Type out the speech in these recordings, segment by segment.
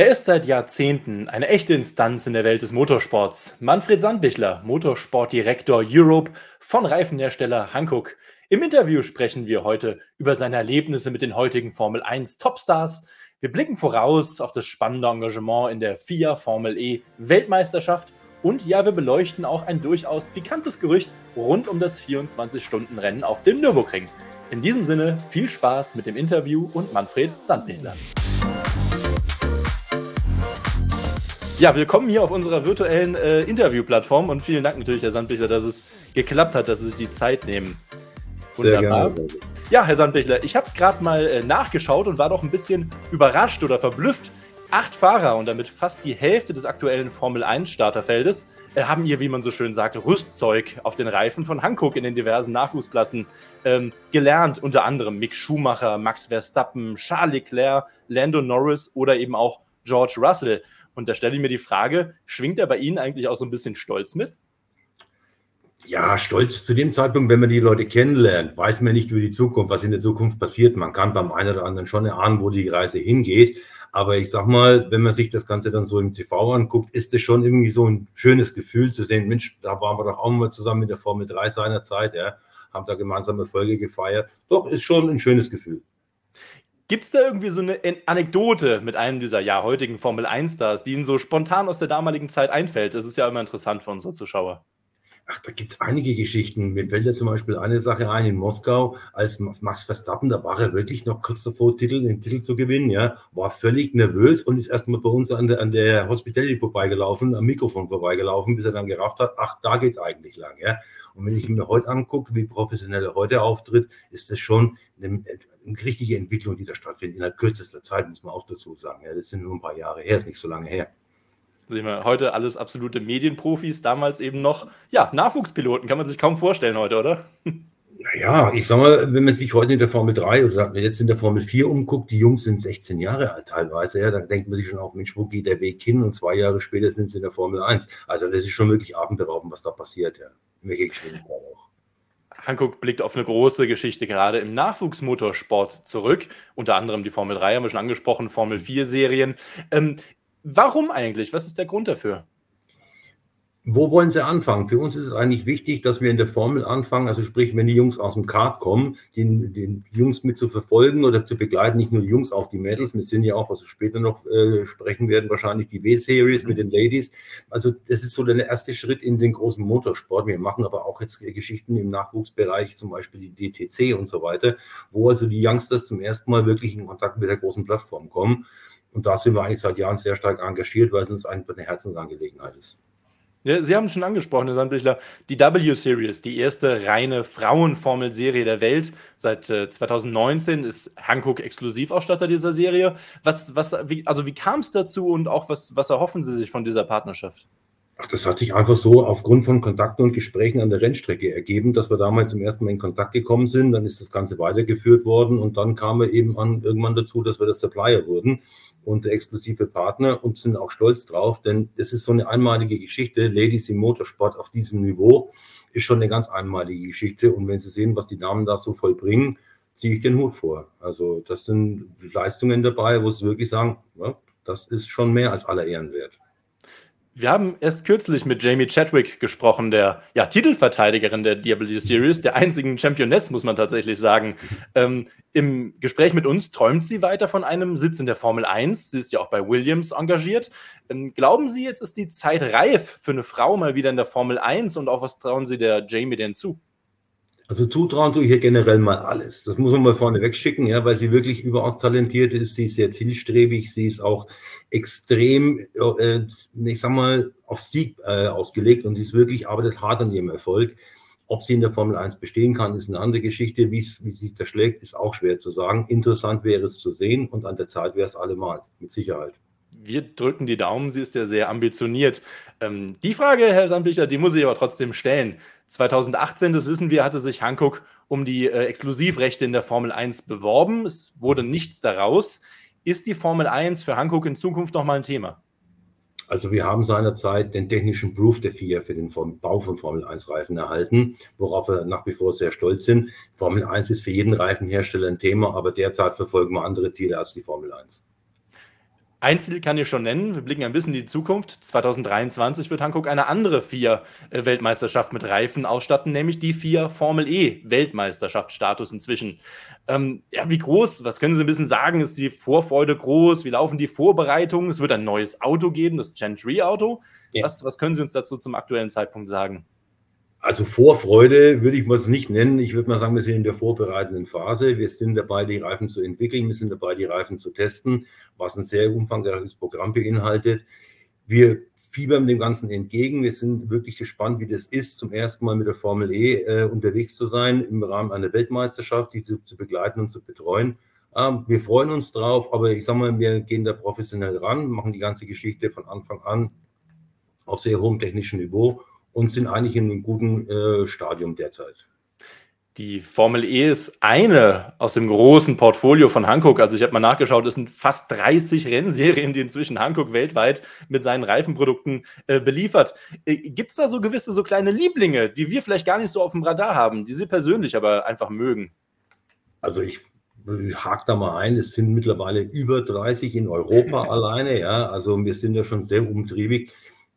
Er ist seit Jahrzehnten eine echte Instanz in der Welt des Motorsports. Manfred Sandbichler, Motorsportdirektor Europe von Reifenhersteller Hankook. Im Interview sprechen wir heute über seine Erlebnisse mit den heutigen Formel 1 Topstars. Wir blicken voraus auf das spannende Engagement in der FIA Formel E Weltmeisterschaft und ja, wir beleuchten auch ein durchaus pikantes Gerücht rund um das 24-Stunden-Rennen auf dem Nürburgring. In diesem Sinne viel Spaß mit dem Interview und Manfred Sandbichler. Ja, willkommen hier auf unserer virtuellen äh, Interviewplattform und vielen Dank natürlich, Herr Sandbichler, dass es geklappt hat, dass Sie sich die Zeit nehmen. Wunderbar. Sehr gerne. Ja, Herr Sandbichler, ich habe gerade mal äh, nachgeschaut und war doch ein bisschen überrascht oder verblüfft. Acht Fahrer und damit fast die Hälfte des aktuellen Formel 1 Starterfeldes äh, haben ihr, wie man so schön sagt, Rüstzeug auf den Reifen von Hankook in den diversen Nachwuchsklassen ähm, gelernt. Unter anderem Mick Schumacher, Max Verstappen, Charles Leclerc, Lando Norris oder eben auch George Russell. Und da stelle ich mir die Frage, schwingt er bei Ihnen eigentlich auch so ein bisschen Stolz mit? Ja, stolz zu dem Zeitpunkt, wenn man die Leute kennenlernt, weiß man nicht über die Zukunft, was in der Zukunft passiert. Man kann beim einen oder anderen schon erahnen, wo die Reise hingeht. Aber ich sag mal, wenn man sich das Ganze dann so im TV anguckt, ist es schon irgendwie so ein schönes Gefühl zu sehen, Mensch, da waren wir doch auch mal zusammen mit der Formel 3 seinerzeit, ja, haben da gemeinsam Erfolge gefeiert. Doch, ist schon ein schönes Gefühl. Gibt es da irgendwie so eine Anekdote mit einem dieser ja heutigen Formel 1-Stars, die Ihnen so spontan aus der damaligen Zeit einfällt? Das ist ja immer interessant für unsere Zuschauer. Ach, da gibt es einige Geschichten. Mir fällt ja zum Beispiel eine Sache ein in Moskau, als Max Verstappen, da war er wirklich noch kurz davor, Titel, den Titel zu gewinnen, ja, war völlig nervös und ist erstmal bei uns an der, an der Hospitality vorbeigelaufen, am Mikrofon vorbeigelaufen, bis er dann gerafft hat, ach, da geht es eigentlich lang, ja. Und wenn ich mir heute angucke, wie professionell er heute auftritt, ist das schon eine, eine richtige Entwicklung, die da stattfindet. Innerhalb kürzester Zeit, muss man auch dazu sagen. Ja, das sind nur ein paar Jahre her, ist nicht so lange her sehen wir heute alles absolute Medienprofis, damals eben noch, ja, Nachwuchspiloten, kann man sich kaum vorstellen heute, oder? Naja, ich sag mal, wenn man sich heute in der Formel 3 oder jetzt in der Formel 4 umguckt, die Jungs sind 16 Jahre alt teilweise, ja, dann denkt man sich schon auch, Mensch, wo geht der Weg hin? Und zwei Jahre später sind sie in der Formel 1. Also das ist schon wirklich atemberaubend, was da passiert, ja. In welcher Geschwindigkeit auch. Hankook blickt auf eine große Geschichte gerade im Nachwuchsmotorsport zurück. Unter anderem die Formel 3 haben wir schon angesprochen, Formel 4 Serien. Ähm, Warum eigentlich? Was ist der Grund dafür? Wo wollen Sie anfangen? Für uns ist es eigentlich wichtig, dass wir in der Formel anfangen, also sprich, wenn die Jungs aus dem Kart kommen, den, den Jungs mit zu verfolgen oder zu begleiten, nicht nur die Jungs, auch die Mädels. Wir sind ja auch, was wir später noch äh, sprechen werden, wahrscheinlich die W-Series mit den Ladies. Also das ist so der erste Schritt in den großen Motorsport. Wir machen aber auch jetzt Geschichten im Nachwuchsbereich, zum Beispiel die DTC und so weiter, wo also die Youngsters zum ersten Mal wirklich in Kontakt mit der großen Plattform kommen. Und da sind wir eigentlich seit Jahren sehr stark engagiert, weil es uns einfach eine Herzensangelegenheit ist. Ja, Sie haben es schon angesprochen, Herr Sandbichler, die W-Series, die erste reine Frauenformelserie der Welt. Seit äh, 2019 ist Hankook Exklusivausstatter dieser Serie. Was, was, wie, also wie kam es dazu und auch was, was erhoffen Sie sich von dieser Partnerschaft? Ach, das hat sich einfach so aufgrund von Kontakten und Gesprächen an der Rennstrecke ergeben, dass wir damals zum ersten Mal in Kontakt gekommen sind. Dann ist das Ganze weitergeführt worden und dann kam wir eben an, irgendwann dazu, dass wir der Supplier wurden und der exklusive Partner und sind auch stolz drauf, denn es ist so eine einmalige Geschichte. Ladies im Motorsport auf diesem Niveau ist schon eine ganz einmalige Geschichte. Und wenn Sie sehen, was die Damen da so vollbringen, ziehe ich den Hut vor. Also das sind Leistungen dabei, wo Sie wirklich sagen, ja, das ist schon mehr als aller Ehren wert. Wir haben erst kürzlich mit Jamie Chadwick gesprochen, der ja, Titelverteidigerin der DW Series, der einzigen Championess, muss man tatsächlich sagen. Ähm, Im Gespräch mit uns träumt sie weiter von einem Sitz in der Formel 1. Sie ist ja auch bei Williams engagiert. Ähm, glauben Sie, jetzt ist die Zeit reif für eine Frau mal wieder in der Formel 1 und auch was trauen Sie der Jamie denn zu? Also zutrauen tue ich hier generell mal alles. Das muss man mal vorne wegschicken, ja, weil sie wirklich überaus talentiert ist. Sie ist sehr zielstrebig. Sie ist auch extrem, äh, ich sag mal, auf Sieg äh, ausgelegt und sie ist wirklich, arbeitet hart an ihrem Erfolg. Ob sie in der Formel 1 bestehen kann, ist eine andere Geschichte. Wie, wie sich das schlägt, ist auch schwer zu sagen. Interessant wäre es zu sehen und an der Zeit wäre es allemal, mit Sicherheit wir drücken die Daumen, sie ist ja sehr ambitioniert. Ähm, die Frage, Herr Sandbichler, die muss ich aber trotzdem stellen. 2018, das wissen wir, hatte sich Hankook um die äh, Exklusivrechte in der Formel 1 beworben. Es wurde nichts daraus. Ist die Formel 1 für Hankook in Zukunft nochmal ein Thema? Also wir haben seinerzeit den technischen Proof der FIA für den Bau von Formel 1 Reifen erhalten, worauf wir nach wie vor sehr stolz sind. Formel 1 ist für jeden Reifenhersteller ein Thema, aber derzeit verfolgen wir andere Ziele als die Formel 1. Ein Ziel kann ich schon nennen. Wir blicken ein bisschen in die Zukunft. 2023 wird Hankook eine andere vier äh, Weltmeisterschaft mit Reifen ausstatten, nämlich die vier Formel E Weltmeisterschaftsstatus inzwischen. Ähm, ja, wie groß? Was können Sie ein bisschen sagen? Ist die Vorfreude groß? Wie laufen die Vorbereitungen? Es wird ein neues Auto geben, das Gen 3 Auto. Ja. Was, was können Sie uns dazu zum aktuellen Zeitpunkt sagen? Also Vorfreude würde ich mal es nicht nennen. Ich würde mal sagen, wir sind in der vorbereitenden Phase. Wir sind dabei, die Reifen zu entwickeln. Wir sind dabei, die Reifen zu testen, was ein sehr umfangreiches Programm beinhaltet. Wir fiebern dem Ganzen entgegen. Wir sind wirklich gespannt, wie das ist, zum ersten Mal mit der Formel E äh, unterwegs zu sein, im Rahmen einer Weltmeisterschaft, die zu, zu begleiten und zu betreuen. Ähm, wir freuen uns drauf, aber ich sage mal, wir gehen da professionell ran, machen die ganze Geschichte von Anfang an auf sehr hohem technischen Niveau und sind eigentlich in einem guten äh, Stadium derzeit. Die Formel E ist eine aus dem großen Portfolio von Hankook. Also ich habe mal nachgeschaut, es sind fast 30 Rennserien, die inzwischen Hankook weltweit mit seinen Reifenprodukten äh, beliefert. Äh, Gibt es da so gewisse, so kleine Lieblinge, die wir vielleicht gar nicht so auf dem Radar haben, die Sie persönlich aber einfach mögen? Also ich hake da mal ein, es sind mittlerweile über 30 in Europa alleine, ja. Also wir sind ja schon sehr umtriebig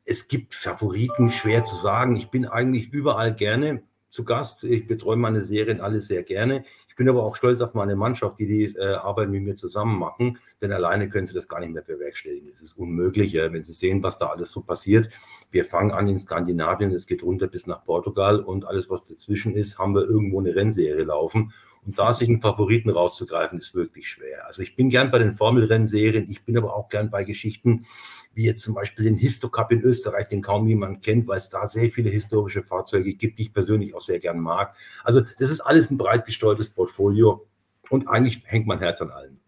es gibt Favoriten, schwer zu sagen. Ich bin eigentlich überall gerne zu Gast. Ich betreue meine Serien alle sehr gerne. Ich bin aber auch stolz auf meine Mannschaft, die die äh, Arbeit mit mir zusammen machen, denn alleine können sie das gar nicht mehr bewerkstelligen. Es ist unmöglich, ja, wenn sie sehen, was da alles so passiert. Wir fangen an in Skandinavien, es geht runter bis nach Portugal und alles, was dazwischen ist, haben wir irgendwo eine Rennserie laufen. Und da sich einen Favoriten rauszugreifen, ist wirklich schwer. Also ich bin gern bei den Formelrennserien, ich bin aber auch gern bei Geschichten, wie jetzt zum Beispiel den Histocup in Österreich, den kaum jemand kennt, weil es da sehr viele historische Fahrzeuge gibt, die ich persönlich auch sehr gern mag. Also das ist alles ein breit gesteuertes Portfolio und eigentlich hängt mein Herz an allem.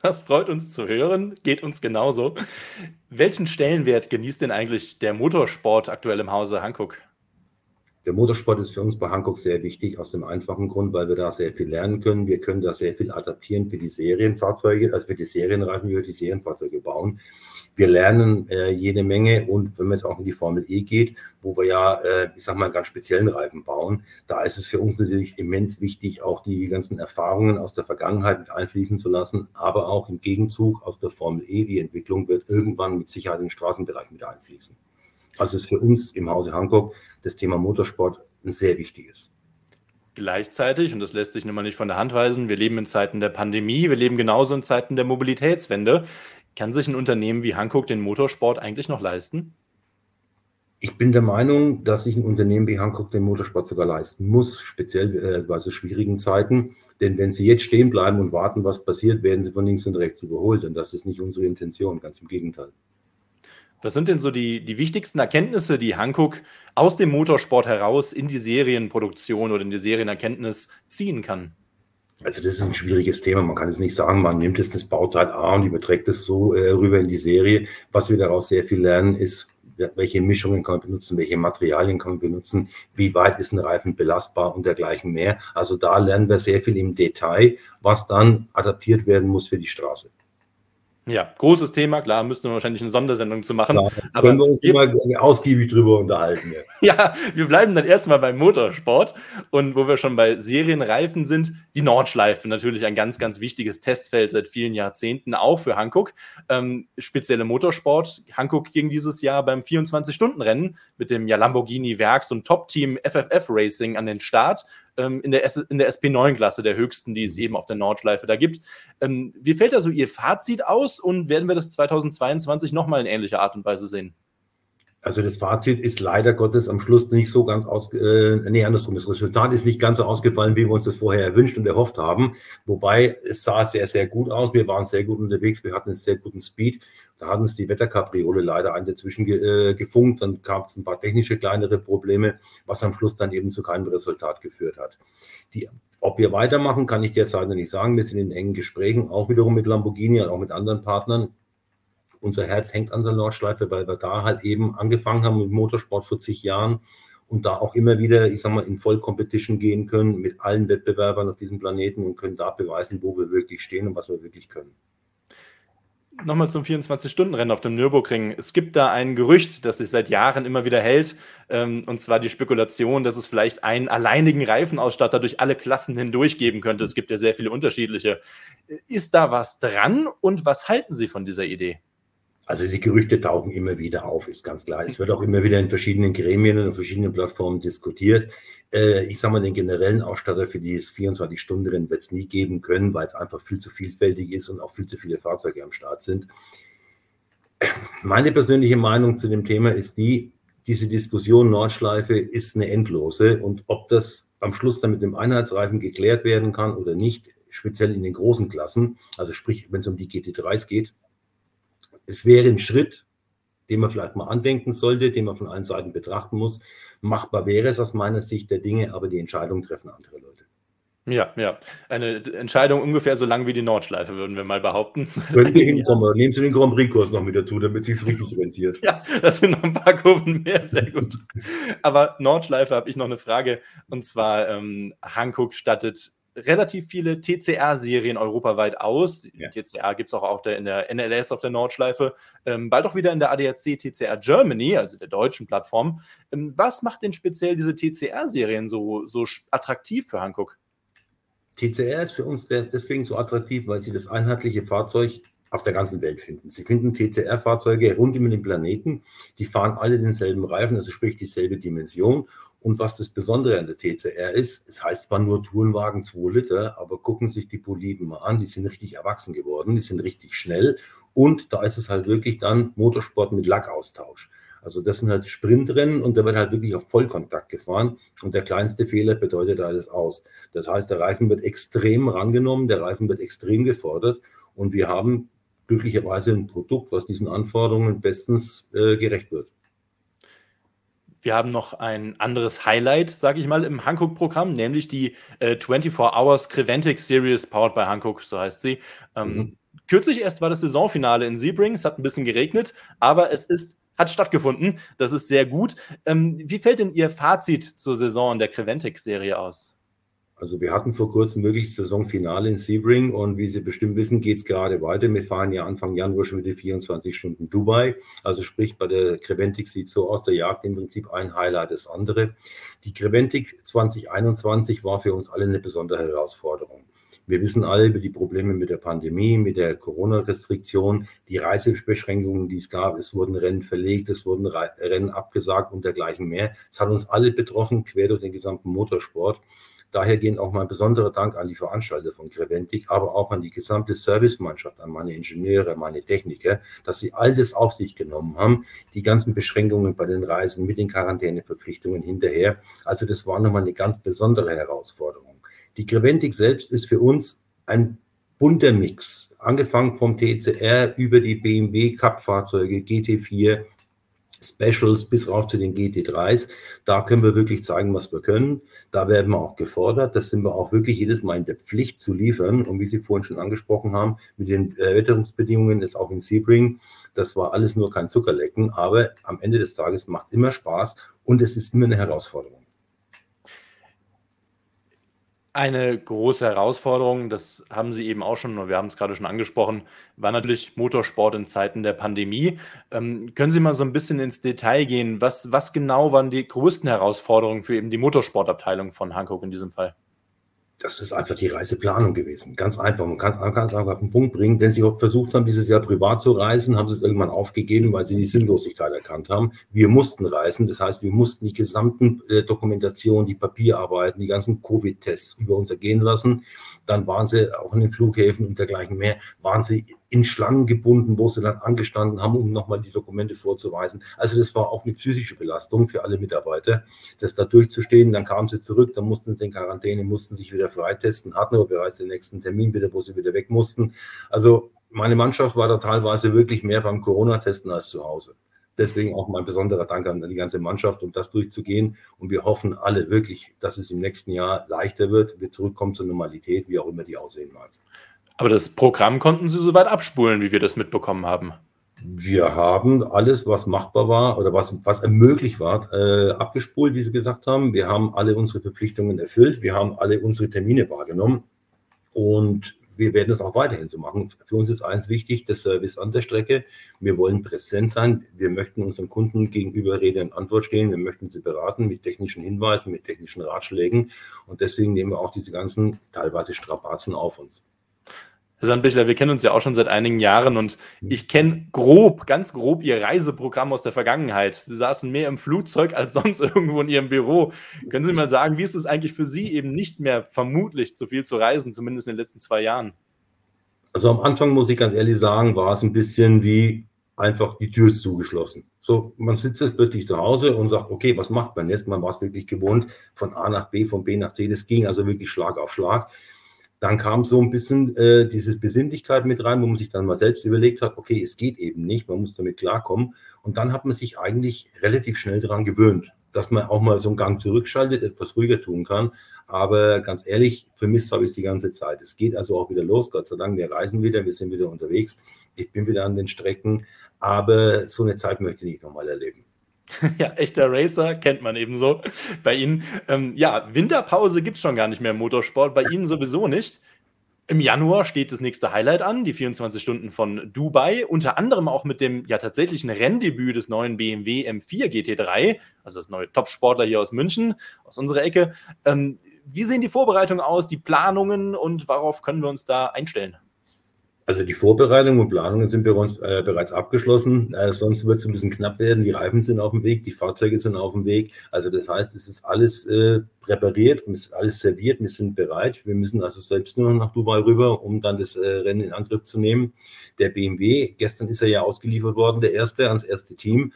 Das freut uns zu hören, geht uns genauso. Welchen Stellenwert genießt denn eigentlich der Motorsport aktuell im Hause Hankook? Der Motorsport ist für uns bei Hankook sehr wichtig, aus dem einfachen Grund, weil wir da sehr viel lernen können. Wir können da sehr viel adaptieren für die Serienfahrzeuge, also für die Serienreifen, wie wir die Serienfahrzeuge bauen. Wir lernen äh, jede Menge und wenn man jetzt auch in die Formel E geht, wo wir ja, äh, ich sag mal, ganz speziellen Reifen bauen, da ist es für uns natürlich immens wichtig, auch die ganzen Erfahrungen aus der Vergangenheit mit einfließen zu lassen, aber auch im Gegenzug aus der Formel E, die Entwicklung wird irgendwann mit Sicherheit den Straßenbereich mit einfließen. Also ist für uns im Hause Hankook das Thema Motorsport ein sehr wichtiges. Gleichzeitig, und das lässt sich nun mal nicht von der Hand weisen, wir leben in Zeiten der Pandemie, wir leben genauso in Zeiten der Mobilitätswende. Kann sich ein Unternehmen wie Hankook den Motorsport eigentlich noch leisten? Ich bin der Meinung, dass sich ein Unternehmen wie Hankook den Motorsport sogar leisten muss, speziell äh, bei so schwierigen Zeiten. Denn wenn sie jetzt stehen bleiben und warten, was passiert, werden sie von links und rechts überholt. Und das ist nicht unsere Intention, ganz im Gegenteil. Was sind denn so die, die wichtigsten Erkenntnisse, die Hankook aus dem Motorsport heraus in die Serienproduktion oder in die Serienerkenntnis ziehen kann? Also das ist ein schwieriges Thema. Man kann jetzt nicht sagen, man nimmt jetzt das Bauteil A und überträgt es so äh, rüber in die Serie. Was wir daraus sehr viel lernen, ist, welche Mischungen kann man benutzen, welche Materialien kann man benutzen, wie weit ist ein Reifen belastbar und dergleichen mehr. Also da lernen wir sehr viel im Detail, was dann adaptiert werden muss für die Straße. Ja, großes Thema, klar, müssten wir wahrscheinlich eine Sondersendung zu machen. Klar, aber können wir uns immer ausgiebig drüber unterhalten. Ja. ja, wir bleiben dann erstmal beim Motorsport und wo wir schon bei Serienreifen sind, die Nordschleife, natürlich ein ganz, ganz wichtiges Testfeld seit vielen Jahrzehnten, auch für Hankook. Ähm, spezielle Motorsport. Hankook ging dieses Jahr beim 24-Stunden-Rennen mit dem ja Lamborghini Werks- und Top-Team FFF Racing an den Start in, der in der SP9-Klasse, der höchsten, die es mhm. eben auf der Nordschleife da gibt. Ähm, wie fällt da so Ihr Fazit aus und werden wir das 2022 nochmal in ähnlicher Art und Weise sehen? Also das Fazit ist leider Gottes am Schluss nicht so ganz aus, äh, nee, andersrum. Das Resultat ist nicht ganz so ausgefallen, wie wir uns das vorher erwünscht und erhofft haben. Wobei es sah sehr, sehr gut aus. Wir waren sehr gut unterwegs. Wir hatten einen sehr guten Speed. Da hatten es die Wetterkapriole leider einen dazwischen ge, äh, gefunkt. Dann gab es ein paar technische kleinere Probleme, was am Schluss dann eben zu keinem Resultat geführt hat. Die, ob wir weitermachen, kann ich derzeit noch nicht sagen. Wir sind in engen Gesprächen, auch wiederum mit Lamborghini und auch mit anderen Partnern unser Herz hängt an der Nordschleife, weil wir da halt eben angefangen haben mit Motorsport vor zig Jahren und da auch immer wieder, ich sag mal, in Vollcompetition gehen können mit allen Wettbewerbern auf diesem Planeten und können da beweisen, wo wir wirklich stehen und was wir wirklich können. Nochmal zum 24-Stunden-Rennen auf dem Nürburgring. Es gibt da ein Gerücht, das sich seit Jahren immer wieder hält, ähm, und zwar die Spekulation, dass es vielleicht einen alleinigen Reifenausstatter durch alle Klassen hindurch geben könnte. Es gibt ja sehr viele unterschiedliche. Ist da was dran und was halten Sie von dieser Idee? Also die Gerüchte tauchen immer wieder auf, ist ganz klar. Es wird auch immer wieder in verschiedenen Gremien und verschiedenen Plattformen diskutiert. Äh, ich sage mal, den generellen Ausstatter für dieses 24-Stunden-Rennen wird es nie geben können, weil es einfach viel zu vielfältig ist und auch viel zu viele Fahrzeuge am Start sind. Meine persönliche Meinung zu dem Thema ist die, diese Diskussion Nordschleife ist eine endlose und ob das am Schluss dann mit dem Einheitsreifen geklärt werden kann oder nicht, speziell in den großen Klassen, also sprich, wenn es um die GT3s geht, es wäre ein Schritt, den man vielleicht mal andenken sollte, den man von allen Seiten betrachten muss. Machbar wäre es aus meiner Sicht der Dinge, aber die Entscheidung treffen andere Leute. Ja, ja. Eine Entscheidung ungefähr so lang wie die Nordschleife, würden wir mal behaupten. Können wir hinkommen. Nehmen Sie den Grand Prix-Kurs noch mit dazu, damit es richtig rentiert. Ja, das sind noch ein paar Kurven mehr, sehr gut. Aber Nordschleife habe ich noch eine Frage. Und zwar, ähm, Hankook stattet relativ viele TCR-Serien europaweit aus. Ja. TCR gibt es auch auf der, in der NLS auf der Nordschleife, ähm, bald auch wieder in der ADAC TCR Germany, also der deutschen Plattform. Ähm, was macht denn speziell diese TCR-Serien so, so attraktiv für Hankook? TCR ist für uns deswegen so attraktiv, weil sie das einheitliche Fahrzeug auf der ganzen Welt finden. Sie finden TCR-Fahrzeuge rund um den Planeten, die fahren alle denselben Reifen, also sprich dieselbe Dimension und was das Besondere an der TCR ist, es heißt zwar nur Tourenwagen 2 Liter, aber gucken sich die Boliden mal an, die sind richtig erwachsen geworden, die sind richtig schnell und da ist es halt wirklich dann Motorsport mit Lackaustausch. Also das sind halt Sprintrennen und da wird halt wirklich auf Vollkontakt gefahren und der kleinste Fehler bedeutet alles aus. Das heißt, der Reifen wird extrem rangenommen, der Reifen wird extrem gefordert und wir haben glücklicherweise ein Produkt, was diesen Anforderungen bestens äh, gerecht wird. Wir haben noch ein anderes Highlight, sage ich mal, im Hankook-Programm, nämlich die äh, 24 Hours Creventic Series powered by Hankook, so heißt sie. Ähm, mhm. Kürzlich erst war das Saisonfinale in Sebring, es hat ein bisschen geregnet, aber es ist, hat stattgefunden. Das ist sehr gut. Ähm, wie fällt denn Ihr Fazit zur Saison der Creventic-Serie aus? Also wir hatten vor kurzem wirklich Saisonfinale in Sebring und wie Sie bestimmt wissen, geht es gerade weiter. Wir fahren ja Anfang Januar schon wieder 24 Stunden Dubai. Also sprich, bei der Creventic sieht so aus, der Jagd im Prinzip ein Highlight das andere. Die Creventic 2021 war für uns alle eine besondere Herausforderung. Wir wissen alle über die Probleme mit der Pandemie, mit der Corona-Restriktion, die Reisebeschränkungen, die es gab. Es wurden Rennen verlegt, es wurden Rennen abgesagt und dergleichen mehr. Es hat uns alle betroffen, quer durch den gesamten Motorsport. Daher gehen auch mal ein besonderer Dank an die Veranstalter von Creventic, aber auch an die gesamte Servicemannschaft, an meine Ingenieure, meine Techniker, dass sie all das auf sich genommen haben, die ganzen Beschränkungen bei den Reisen mit den Quarantäneverpflichtungen hinterher. Also das war nochmal eine ganz besondere Herausforderung. Die Creventic selbst ist für uns ein bunter Mix, angefangen vom TCR über die BMW Cup-Fahrzeuge GT4, Specials bis rauf zu den GT3s. Da können wir wirklich zeigen, was wir können. Da werden wir auch gefordert. Das sind wir auch wirklich jedes Mal in der Pflicht zu liefern. Und wie Sie vorhin schon angesprochen haben, mit den äh, ist auch in Sebring, das war alles nur kein Zuckerlecken. Aber am Ende des Tages macht immer Spaß und es ist immer eine Herausforderung. Eine große Herausforderung, das haben Sie eben auch schon, wir haben es gerade schon angesprochen, war natürlich Motorsport in Zeiten der Pandemie. Ähm, können Sie mal so ein bisschen ins Detail gehen? Was, was genau waren die größten Herausforderungen für eben die Motorsportabteilung von Hankook in diesem Fall? Das ist einfach die Reiseplanung gewesen. Ganz einfach. Man kann es einfach auf den Punkt bringen. Wenn Sie versucht haben, dieses Jahr privat zu reisen, haben Sie es irgendwann aufgegeben, weil Sie die Sinnlosigkeit erkannt haben. Wir mussten reisen. Das heißt, wir mussten die gesamten äh, Dokumentationen, die Papierarbeiten, die ganzen Covid-Tests über uns ergehen lassen. Dann waren Sie auch in den Flughäfen und dergleichen mehr, waren Sie in Schlangen gebunden, wo sie dann angestanden haben, um nochmal die Dokumente vorzuweisen. Also das war auch eine psychische Belastung für alle Mitarbeiter, das da durchzustehen. Dann kamen sie zurück, dann mussten sie in Quarantäne, mussten sich wieder freitesten, hatten aber bereits den nächsten Termin wieder, wo sie wieder weg mussten. Also meine Mannschaft war da teilweise wirklich mehr beim Corona-Testen als zu Hause. Deswegen auch mein besonderer Dank an die ganze Mannschaft, um das durchzugehen. Und wir hoffen alle wirklich, dass es im nächsten Jahr leichter wird, wir zurückkommen zur Normalität, wie auch immer die aussehen mag. Aber das Programm konnten Sie soweit abspulen, wie wir das mitbekommen haben. Wir haben alles, was machbar war oder was, was ermöglicht war, äh, abgespult, wie Sie gesagt haben. Wir haben alle unsere Verpflichtungen erfüllt. Wir haben alle unsere Termine wahrgenommen. Und wir werden das auch weiterhin so machen. Für uns ist eins wichtig, der Service an der Strecke. Wir wollen präsent sein. Wir möchten unseren Kunden gegenüber Rede und Antwort stehen. Wir möchten sie beraten mit technischen Hinweisen, mit technischen Ratschlägen. Und deswegen nehmen wir auch diese ganzen teilweise Strapazen auf uns. Herr Sandbichler, wir kennen uns ja auch schon seit einigen Jahren und mhm. ich kenne grob, ganz grob Ihr Reiseprogramm aus der Vergangenheit. Sie saßen mehr im Flugzeug als sonst irgendwo in Ihrem Büro. Können Sie mal sagen, wie ist es eigentlich für Sie eben nicht mehr vermutlich zu viel zu reisen, zumindest in den letzten zwei Jahren? Also am Anfang muss ich ganz ehrlich sagen, war es ein bisschen wie einfach die Tür ist zugeschlossen. So, man sitzt jetzt plötzlich zu Hause und sagt, okay, was macht man jetzt? Man war es wirklich gewohnt, von A nach B, von B nach C. Das ging also wirklich Schlag auf Schlag. Dann kam so ein bisschen äh, diese Besinnlichkeit mit rein, wo man sich dann mal selbst überlegt hat, okay, es geht eben nicht, man muss damit klarkommen. Und dann hat man sich eigentlich relativ schnell daran gewöhnt, dass man auch mal so einen Gang zurückschaltet, etwas ruhiger tun kann. Aber ganz ehrlich, vermisst habe ich es die ganze Zeit. Es geht also auch wieder los, Gott sei Dank. Wir reisen wieder, wir sind wieder unterwegs. Ich bin wieder an den Strecken. Aber so eine Zeit möchte ich nicht nochmal erleben. Ja, echter Racer kennt man ebenso bei Ihnen. Ähm, ja, Winterpause gibt es schon gar nicht mehr im Motorsport, bei Ihnen sowieso nicht. Im Januar steht das nächste Highlight an, die 24 Stunden von Dubai, unter anderem auch mit dem ja tatsächlichen Renndebüt des neuen BMW M4 GT3, also das neue Top-Sportler hier aus München, aus unserer Ecke. Ähm, wie sehen die Vorbereitungen aus, die Planungen und worauf können wir uns da einstellen? Also die Vorbereitung und Planungen sind bei uns äh, bereits abgeschlossen. Äh, sonst wird es ein bisschen knapp werden. Die Reifen sind auf dem Weg, die Fahrzeuge sind auf dem Weg. Also das heißt, es ist alles äh, präpariert, es ist alles serviert, wir sind bereit. Wir müssen also selbst nur nach Dubai rüber, um dann das äh, Rennen in Angriff zu nehmen. Der BMW, gestern ist er ja ausgeliefert worden, der erste, ans erste Team.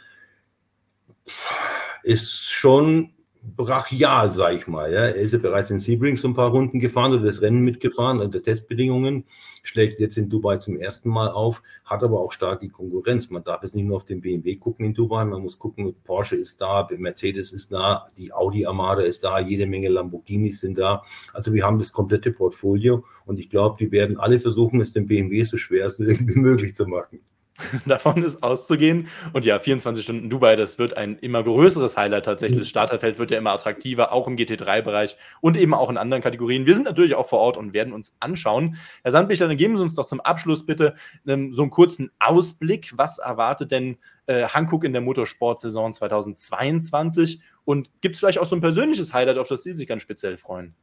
Ist schon brachial, sage ich mal. Ja. Er ist ja bereits in Sebring so ein paar Runden gefahren oder das Rennen mitgefahren unter Testbedingungen, schlägt jetzt in Dubai zum ersten Mal auf, hat aber auch stark die Konkurrenz. Man darf jetzt nicht nur auf den BMW gucken in Dubai, man muss gucken, Porsche ist da, Mercedes ist da, die Audi Armada ist da, jede Menge Lamborghinis sind da. Also wir haben das komplette Portfolio und ich glaube, die werden alle versuchen, es dem BMW so schwer als möglich zu machen. Davon ist auszugehen. Und ja, 24 Stunden Dubai, das wird ein immer größeres Highlight tatsächlich. Das Starterfeld wird ja immer attraktiver, auch im GT3-Bereich und eben auch in anderen Kategorien. Wir sind natürlich auch vor Ort und werden uns anschauen. Herr Sandbichler, dann geben Sie uns doch zum Abschluss bitte ähm, so einen kurzen Ausblick. Was erwartet denn äh, Hankook in der Motorsportsaison 2022? Und gibt es vielleicht auch so ein persönliches Highlight, auf das Sie sich ganz speziell freuen?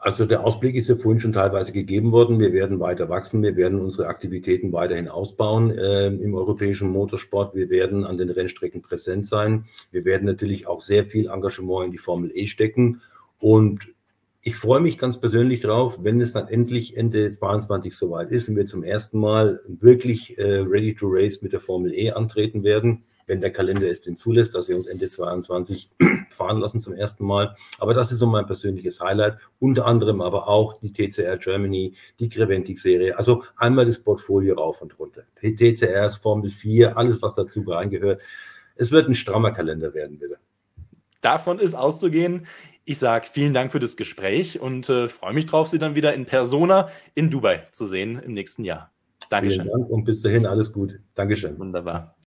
Also der Ausblick ist ja vorhin schon teilweise gegeben worden. Wir werden weiter wachsen. Wir werden unsere Aktivitäten weiterhin ausbauen äh, im europäischen Motorsport. Wir werden an den Rennstrecken präsent sein. Wir werden natürlich auch sehr viel Engagement in die Formel E stecken. Und ich freue mich ganz persönlich drauf, wenn es dann endlich Ende 22 soweit ist und wir zum ersten Mal wirklich äh, ready to race mit der Formel E antreten werden wenn der Kalender es denn zulässt, dass wir uns Ende 22 fahren lassen zum ersten Mal. Aber das ist so mein persönliches Highlight. Unter anderem aber auch die TCR Germany, die Creventic-Serie. Also einmal das Portfolio rauf und runter. Die TCRs, Formel 4, alles, was dazu reingehört. Es wird ein strammer Kalender werden, bitte. Davon ist auszugehen. Ich sage vielen Dank für das Gespräch und äh, freue mich drauf, Sie dann wieder in Persona in Dubai zu sehen im nächsten Jahr. Dankeschön. Vielen Dank und bis dahin alles Gute. Dankeschön. Wunderbar.